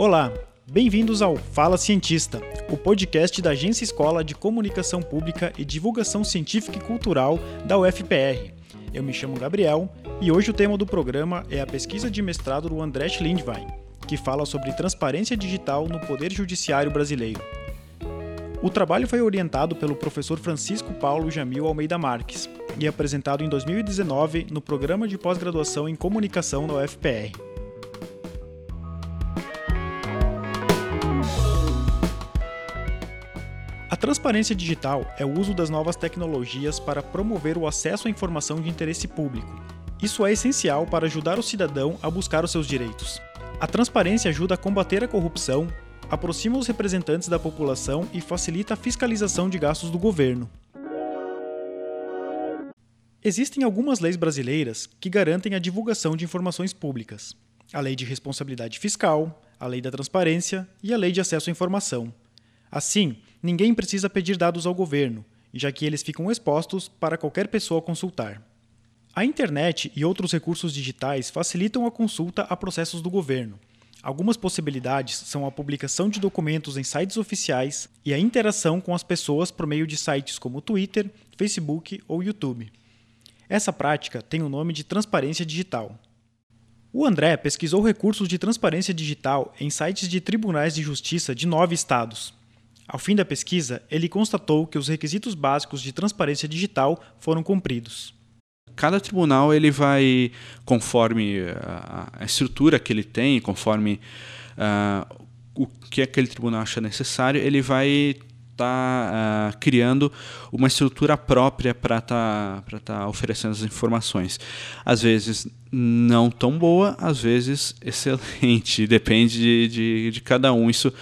Olá, bem-vindos ao Fala Cientista, o podcast da Agência Escola de Comunicação Pública e Divulgação Científica e Cultural da UFPR. Eu me chamo Gabriel e hoje o tema do programa é a pesquisa de mestrado do André Lindwein, que fala sobre transparência digital no Poder Judiciário brasileiro. O trabalho foi orientado pelo professor Francisco Paulo Jamil Almeida Marques e apresentado em 2019 no programa de pós-graduação em comunicação da UFPR. Transparência digital é o uso das novas tecnologias para promover o acesso à informação de interesse público. Isso é essencial para ajudar o cidadão a buscar os seus direitos. A transparência ajuda a combater a corrupção, aproxima os representantes da população e facilita a fiscalização de gastos do governo. Existem algumas leis brasileiras que garantem a divulgação de informações públicas: a Lei de Responsabilidade Fiscal, a Lei da Transparência e a Lei de Acesso à Informação. Assim, ninguém precisa pedir dados ao governo, já que eles ficam expostos para qualquer pessoa consultar. A internet e outros recursos digitais facilitam a consulta a processos do governo, Algumas possibilidades são a publicação de documentos em sites oficiais e a interação com as pessoas por meio de sites como Twitter, Facebook ou YouTube. Essa prática tem o nome de transparência digital. O André pesquisou recursos de transparência digital em sites de tribunais de justiça de nove estados. Ao fim da pesquisa, ele constatou que os requisitos básicos de transparência digital foram cumpridos cada tribunal ele vai conforme a, a estrutura que ele tem, conforme uh, o que aquele tribunal acha necessário, ele vai tá, uh, criando uma estrutura própria para estar tá, tá oferecendo as informações. Às vezes não tão boa, às vezes excelente, depende de, de, de cada um. Isso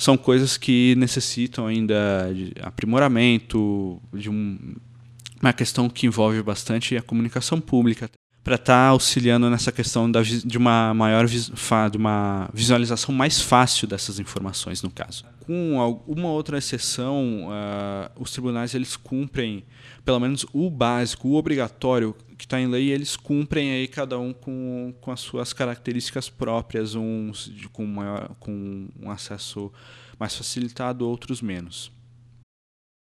são coisas que necessitam ainda de aprimoramento, de um uma questão que envolve bastante a comunicação pública para estar tá auxiliando nessa questão da, de uma maior de uma visualização mais fácil dessas informações no caso. Com alguma outra exceção, uh, os tribunais eles cumprem pelo menos o básico, o obrigatório que está em lei, eles cumprem aí cada um com, com as suas características próprias, uns de, com, maior, com um acesso mais facilitado, outros menos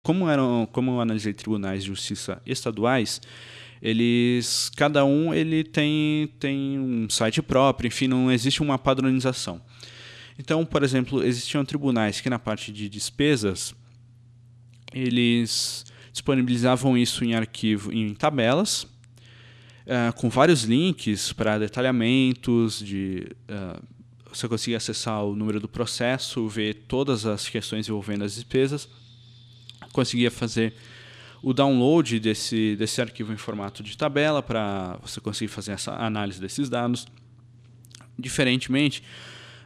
como eram, como eu analisei tribunais de justiça estaduais, eles cada um ele tem tem um site próprio, enfim, não existe uma padronização. Então, por exemplo, existiam tribunais que na parte de despesas eles disponibilizavam isso em arquivo em tabelas uh, com vários links para detalhamentos de uh, você conseguia acessar o número do processo, ver todas as questões envolvendo as despesas conseguia fazer o download desse, desse arquivo em formato de tabela para você conseguir fazer essa análise desses dados. Diferentemente,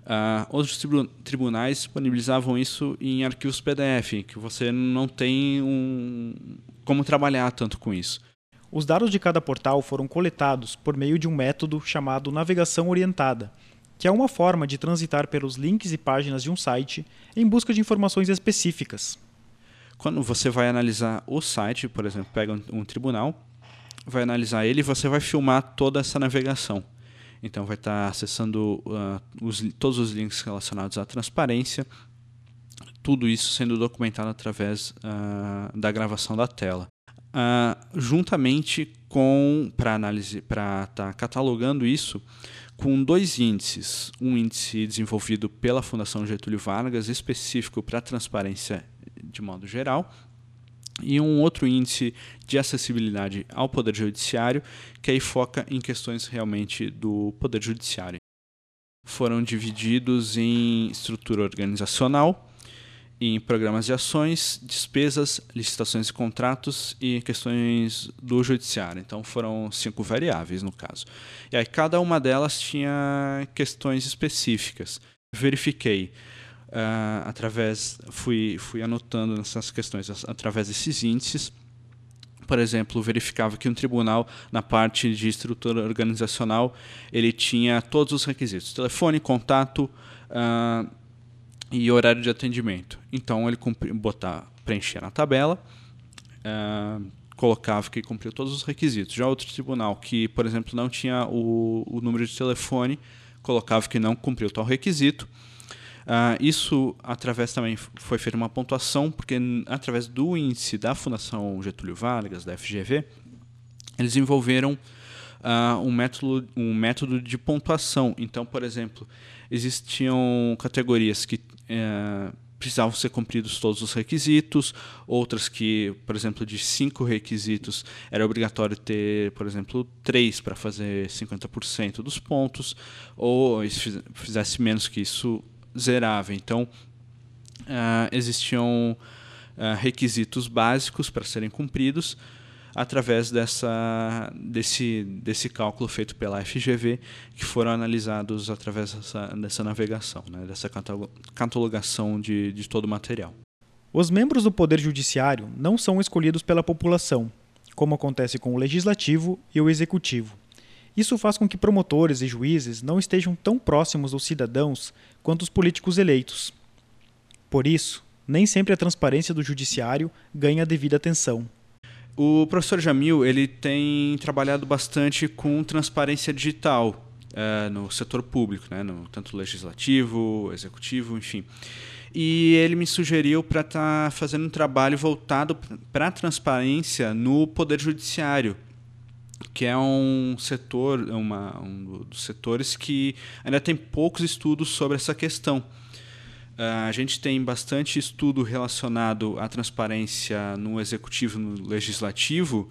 uh, outros tribunais disponibilizavam isso em arquivos PDF, que você não tem um, como trabalhar tanto com isso. Os dados de cada portal foram coletados por meio de um método chamado navegação orientada, que é uma forma de transitar pelos links e páginas de um site em busca de informações específicas. Quando você vai analisar o site, por exemplo, pega um, um tribunal, vai analisar ele e você vai filmar toda essa navegação. Então vai estar tá acessando uh, os, todos os links relacionados à transparência, tudo isso sendo documentado através uh, da gravação da tela. Uh, juntamente com para análise para estar tá catalogando isso com dois índices um índice desenvolvido pela Fundação Getúlio Vargas específico para transparência de modo geral, e um outro índice de acessibilidade ao Poder Judiciário, que aí foca em questões realmente do Poder Judiciário. Foram divididos em estrutura organizacional, em programas de ações, despesas, licitações e contratos e questões do judiciário. Então foram cinco variáveis no caso. E aí cada uma delas tinha questões específicas. Verifiquei uh, através fui fui anotando essas questões através desses índices por exemplo, verificava que um tribunal, na parte de estrutura organizacional, ele tinha todos os requisitos: telefone, contato uh, e horário de atendimento. Então, ele botar, preenchia na tabela, uh, colocava que cumpriu todos os requisitos. Já outro tribunal que, por exemplo, não tinha o, o número de telefone, colocava que não cumpriu tal requisito Uh, isso através também foi feita uma pontuação, porque através do índice da Fundação Getúlio Vargas, da FGV, eles envolveram uh, um, método, um método de pontuação. Então, por exemplo, existiam categorias que uh, precisavam ser cumpridos todos os requisitos, outras que, por exemplo, de cinco requisitos era obrigatório ter, por exemplo, três para fazer 50% dos pontos, ou se fizesse menos que isso, zerava. Então, uh, existiam uh, requisitos básicos para serem cumpridos através dessa, desse, desse cálculo feito pela FGV, que foram analisados através dessa, dessa navegação, né, dessa catalogação de, de todo o material. Os membros do Poder Judiciário não são escolhidos pela população, como acontece com o Legislativo e o Executivo. Isso faz com que promotores e juízes não estejam tão próximos dos cidadãos quanto os políticos eleitos. Por isso, nem sempre a transparência do judiciário ganha a devida atenção. O professor Jamil ele tem trabalhado bastante com transparência digital é, no setor público, né, no, tanto legislativo, executivo, enfim. E ele me sugeriu para estar tá fazendo um trabalho voltado para a transparência no poder judiciário, que é um setor, uma, um dos setores que ainda tem poucos estudos sobre essa questão. Uh, a gente tem bastante estudo relacionado à transparência no executivo, no legislativo,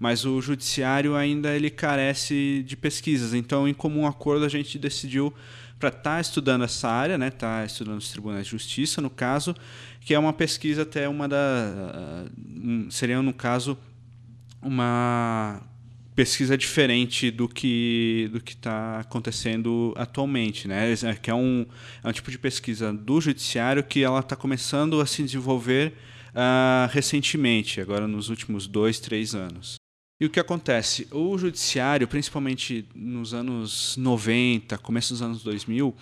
mas o judiciário ainda ele carece de pesquisas. Então, em comum acordo, a gente decidiu para estar tá estudando essa área, né, tá estudando os tribunais de justiça, no caso, que é uma pesquisa até uma da uh, seria no caso uma pesquisa diferente do que do que está acontecendo atualmente, né? É, que é um, é um tipo de pesquisa do judiciário que ela está começando a se desenvolver uh, recentemente, agora nos últimos dois, três anos. E o que acontece? O judiciário, principalmente nos anos 90, começo dos anos 2000,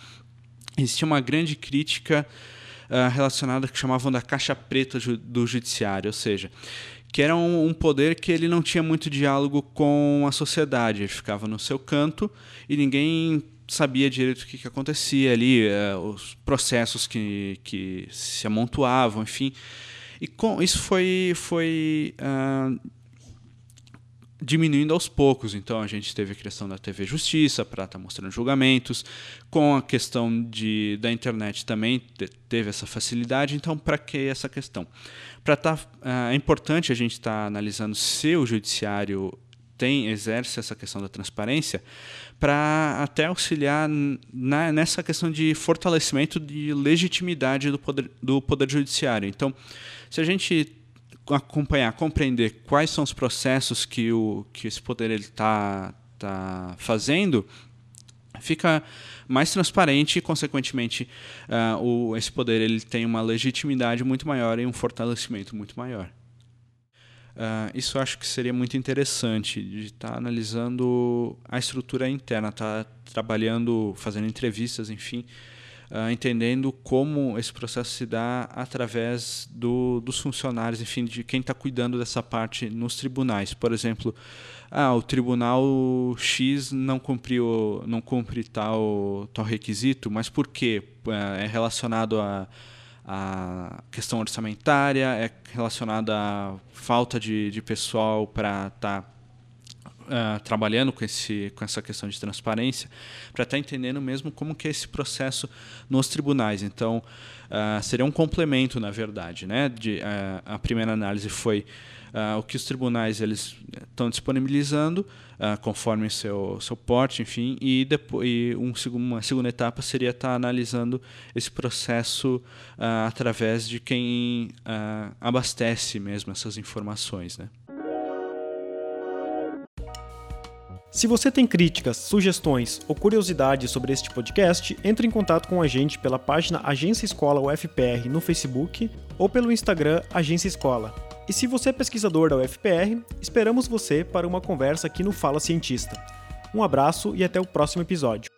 existia uma grande crítica uh, relacionada que chamavam da caixa preta do judiciário, ou seja, que era um, um, poder que ele não tinha muito diálogo com a sociedade, ele ficava no seu canto e ninguém sabia direito o que, que acontecia ali, uh, os processos que, que se amontoavam, enfim. E com, isso foi, foi uh, diminuindo aos poucos. Então a gente teve a criação da TV Justiça para estar tá mostrando julgamentos, com a questão de, da internet também teve essa facilidade. Então, para que essa questão? Para tá, uh, é importante a gente estar tá analisando se o judiciário tem exerce essa questão da transparência para até auxiliar na, nessa questão de fortalecimento de legitimidade do poder, do poder judiciário. Então, se a gente acompanhar, compreender quais são os processos que, o, que esse poder está tá fazendo, fica mais transparente e, consequentemente, uh, o, esse poder ele tem uma legitimidade muito maior e um fortalecimento muito maior. Uh, isso acho que seria muito interessante de estar tá analisando a estrutura interna, estar tá trabalhando, fazendo entrevistas, enfim, uh, entendendo como esse processo se dá através do, dos funcionários, enfim, de quem está cuidando dessa parte nos tribunais. Por exemplo, ah, o tribunal X não cumpriu, não cumpre tal, tal requisito, mas por quê? É relacionado a a questão orçamentária, é relacionada à falta de, de pessoal para estar tá uh, trabalhando com, esse, com essa questão de transparência, para estar tá entendendo mesmo como que é esse processo nos tribunais. Então, uh, seria um complemento, na verdade. Né? De, uh, a primeira análise foi o que os tribunais eles estão disponibilizando, conforme seu, seu porte, enfim, e, depois, e um, uma segunda etapa seria estar tá analisando esse processo através de quem abastece mesmo essas informações. Né? Se você tem críticas, sugestões ou curiosidades sobre este podcast, entre em contato com a gente pela página Agência Escola UFPR no Facebook ou pelo Instagram Agência Escola. E se você é pesquisador da UFPR, esperamos você para uma conversa aqui no Fala Cientista. Um abraço e até o próximo episódio.